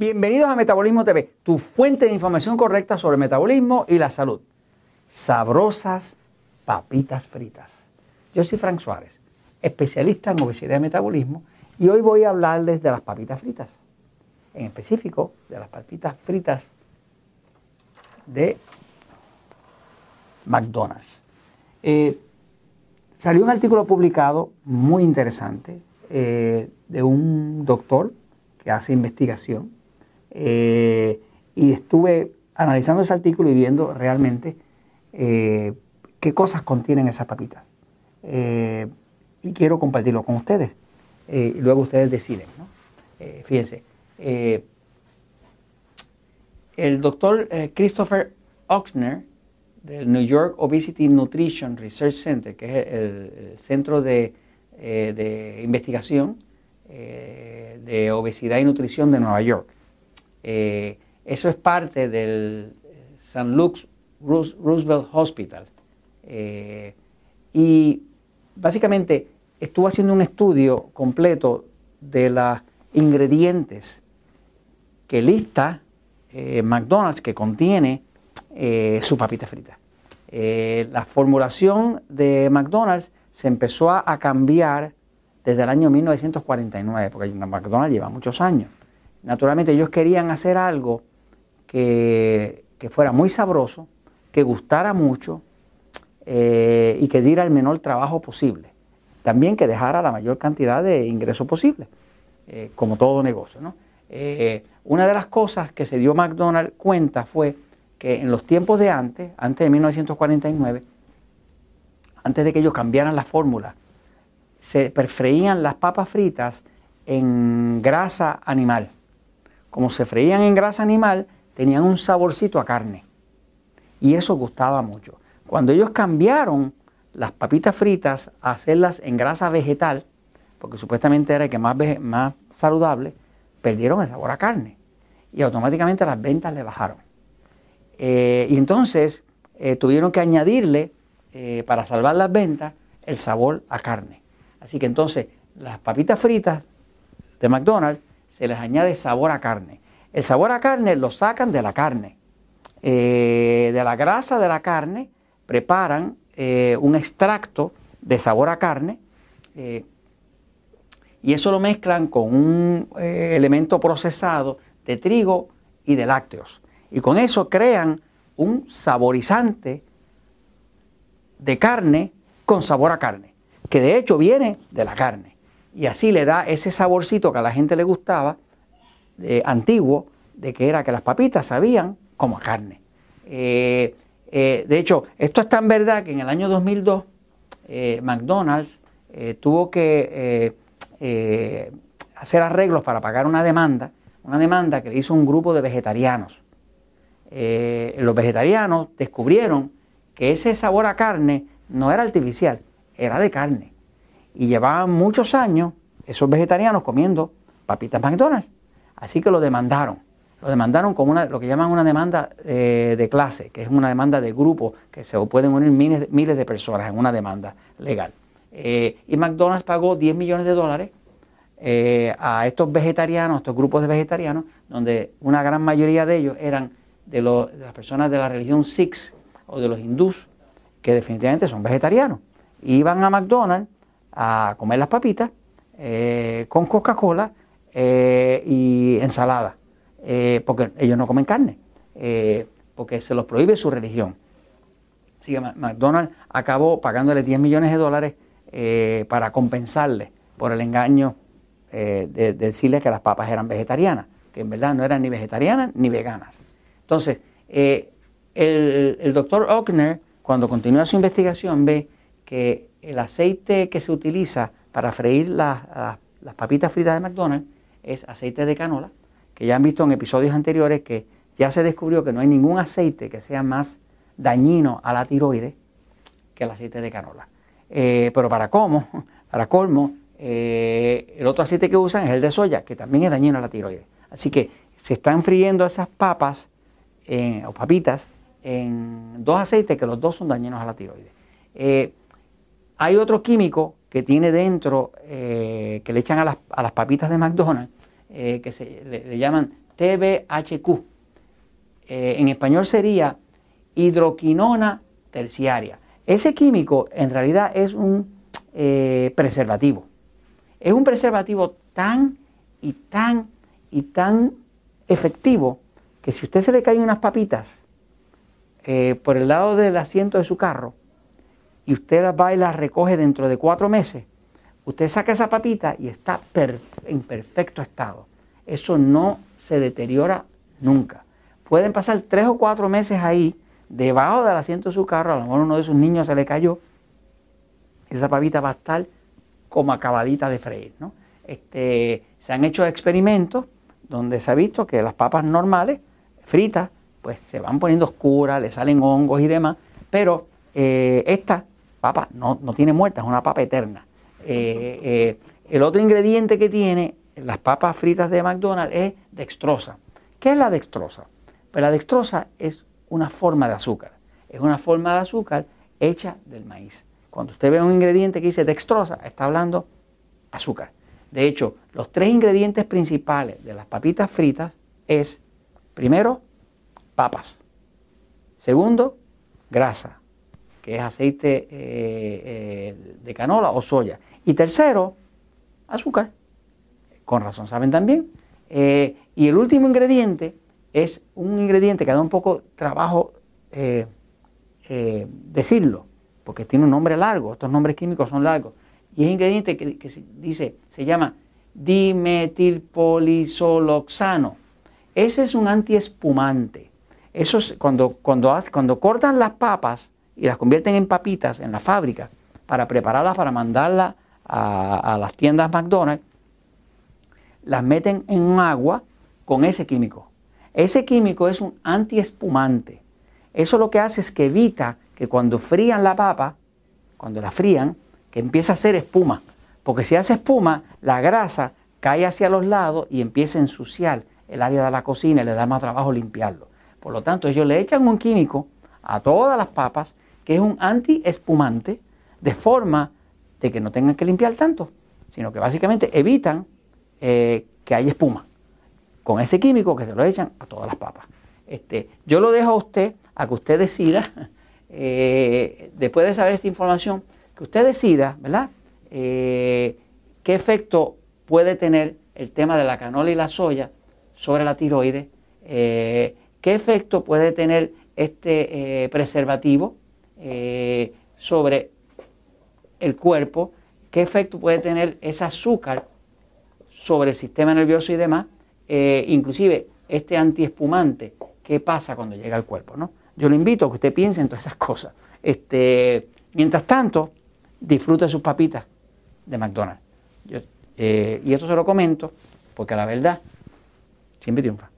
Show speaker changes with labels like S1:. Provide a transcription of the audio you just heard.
S1: Bienvenidos a Metabolismo TV, tu fuente de información correcta sobre metabolismo y la salud. Sabrosas papitas fritas. Yo soy Frank Suárez, especialista en obesidad y metabolismo, y hoy voy a hablarles de las papitas fritas. En específico, de las papitas fritas de McDonald's. Eh, salió un artículo publicado muy interesante eh, de un doctor que hace investigación eh, y estuve analizando ese artículo y viendo realmente eh, qué cosas contienen esas papitas. Eh, y quiero compartirlo con ustedes. y luego ustedes deciden. fíjense, el doctor Christopher Oxner del New York Obesity Nutrition Research Center, que es el, centro de, de investigación de obesidad y nutrición de Nueva York, eh, eso es parte del St. Luke's Roosevelt Hospital. Eh, y básicamente estuvo haciendo un estudio completo de los ingredientes que lista eh, McDonald's que contiene su papita frita. la formulación de McDonald's se empezó a cambiar desde el año 1949, porque McDonald's lleva muchos años. Naturalmente ellos querían hacer algo que, fuera muy sabroso, que gustara mucho eh, y que diera el menor trabajo posible. También que dejara la mayor cantidad de ingresos posible, eh, como todo negocio. Eh, una de las cosas que se dio McDonald's cuenta fue que en los tiempos de antes, antes de 1949, antes de que ellos cambiaran la fórmula, se perfreían las papas fritas en grasa animal como se freían en grasa animal, tenían un saborcito a carne. Y eso gustaba mucho. Cuando ellos cambiaron las papitas fritas a hacerlas en grasa vegetal, porque supuestamente era el que más, más saludable, perdieron el sabor a carne. Y automáticamente las ventas le bajaron. Eh, y entonces eh, tuvieron que añadirle, eh, para salvar las ventas, el sabor a carne. Así que entonces las papitas fritas de McDonald's se les añade sabor a carne. El sabor a carne lo sacan de la carne. Eh, de la grasa de la carne preparan eh, un extracto de sabor a carne eh, y eso lo mezclan con un elemento procesado de trigo y de lácteos. Y con eso crean un saborizante de carne con sabor a carne, que de hecho viene de la carne y así le da ese saborcito que a la gente le gustaba, antiguo, de que era que las papitas sabían como a carne. Eh, eh, de hecho, esto es tan verdad que en el año 2002 eh, McDonald's tuvo que hacer arreglos para pagar una demanda, una demanda que le hizo un grupo de vegetarianos. los vegetarianos descubrieron que ese sabor a carne no era artificial, era de carne y llevaban muchos años esos vegetarianos comiendo papitas McDonald's. Así que lo demandaron. Lo demandaron como una, lo que llaman una demanda eh, de clase, que es una demanda de grupo, que se pueden unir miles, miles de personas en una demanda legal. Eh, y McDonald's pagó 10 millones de dólares eh, a estos vegetarianos, estos grupos de vegetarianos, donde una gran mayoría de ellos eran de, de las personas de la religión Sikhs o de los hindús, que definitivamente son vegetarianos. Iban a McDonald's a comer las papitas eh, con Coca-Cola eh, y ensalada, eh, porque ellos no comen carne, porque se los prohíbe su religión. Así que McDonald's acabó pagándole 10 millones de dólares para compensarle por el engaño de, decirle que las papas eran vegetarianas, que en verdad no eran ni vegetarianas ni veganas. Entonces, el, el doctor Ockner, cuando continúa su investigación, ve que el aceite que se utiliza para freír las, papitas fritas de McDonald's es aceite de canola, que ya han visto en episodios anteriores que ya se descubrió que no hay ningún aceite que sea más dañino a la tiroides que el aceite de canola. Eh, pero para cómo, para colmo, eh, el otro aceite que usan es el de soya, que también es dañino a la tiroides. Así que se están friendo esas papas o papitas en dos aceites que los dos son dañinos a la tiroides. Hay otro químico que tiene dentro, eh, que le echan a las, papitas de McDonald's, eh, que se le, llaman TBHQ. Eh, en español sería hidroquinona terciaria. Ese químico en realidad es un preservativo. Es un preservativo tan y tan y tan efectivo que si usted se le caen unas papitas por el lado del asiento de su carro y usted las va y las recoge dentro de cuatro meses, usted saca esa papita y está en perfecto estado. Eso no se deteriora nunca. Pueden pasar tres o cuatro meses ahí, debajo del asiento de su carro, a lo mejor uno de sus niños se le cayó, esa papita va a estar como acabadita de freír. ¿no? Este, se han hecho experimentos donde se ha visto que las papas normales, fritas, pues se van poniendo oscuras, le salen hongos y demás, pero eh, esta papa no, tiene muerta, es una papa eterna. Eh, eh, el otro ingrediente que tiene las papas fritas de McDonald's es dextrosa. ¿Qué es la dextrosa? Pues la dextrosa es una forma de azúcar, es una forma de azúcar hecha del maíz. Cuando usted ve un ingrediente que dice dextrosa, está hablando azúcar. De hecho, los tres ingredientes principales de las papitas fritas es, primero, papas. Segundo, grasa, que es aceite eh, eh, de canola o soya. Y tercero, azúcar. Con razón, saben también. Eh, y el último ingrediente es un ingrediente que da un poco trabajo decirlo, porque tiene un nombre largo, estos nombres químicos son largos. Y es ingrediente que, se dice, se llama dimetilpolisoloxano. Ese es un antiespumante. Eso es cuando, cuando, cuando cortan las papas y las convierten en papitas en la fábrica para prepararlas, para mandarlas a, las tiendas McDonald's, las meten en agua con ese químico. Ese químico es un antiespumante. Eso lo que hace es que evita que cuando frían la papa, cuando la frían, que empiece a hacer espuma. Porque si hace espuma, la grasa cae hacia los lados y empieza a ensuciar el área de la cocina y le da más trabajo limpiarlo. Por lo tanto, ellos le echan un químico a todas las papas que es un anti-espumante de forma de que no tengan que limpiar tanto, sino que básicamente evitan eh, que haya espuma con ese químico que se lo echan a todas las papas. Este, yo lo dejo a usted, a que usted decida eh, después de saber esta información, que usted decida, ¿verdad? Eh, qué efecto puede tener el tema de la canola y la soya sobre la tiroides, qué efecto puede tener este preservativo sobre el cuerpo, qué efecto puede tener ese azúcar sobre el sistema nervioso y demás, inclusive este antiespumante, qué pasa cuando llega al cuerpo, ¿no? Yo le invito a que usted piense en todas esas cosas. Este, mientras tanto, disfrute sus papitas de McDonald's. Eh, y esto se lo comento porque la verdad siempre triunfa.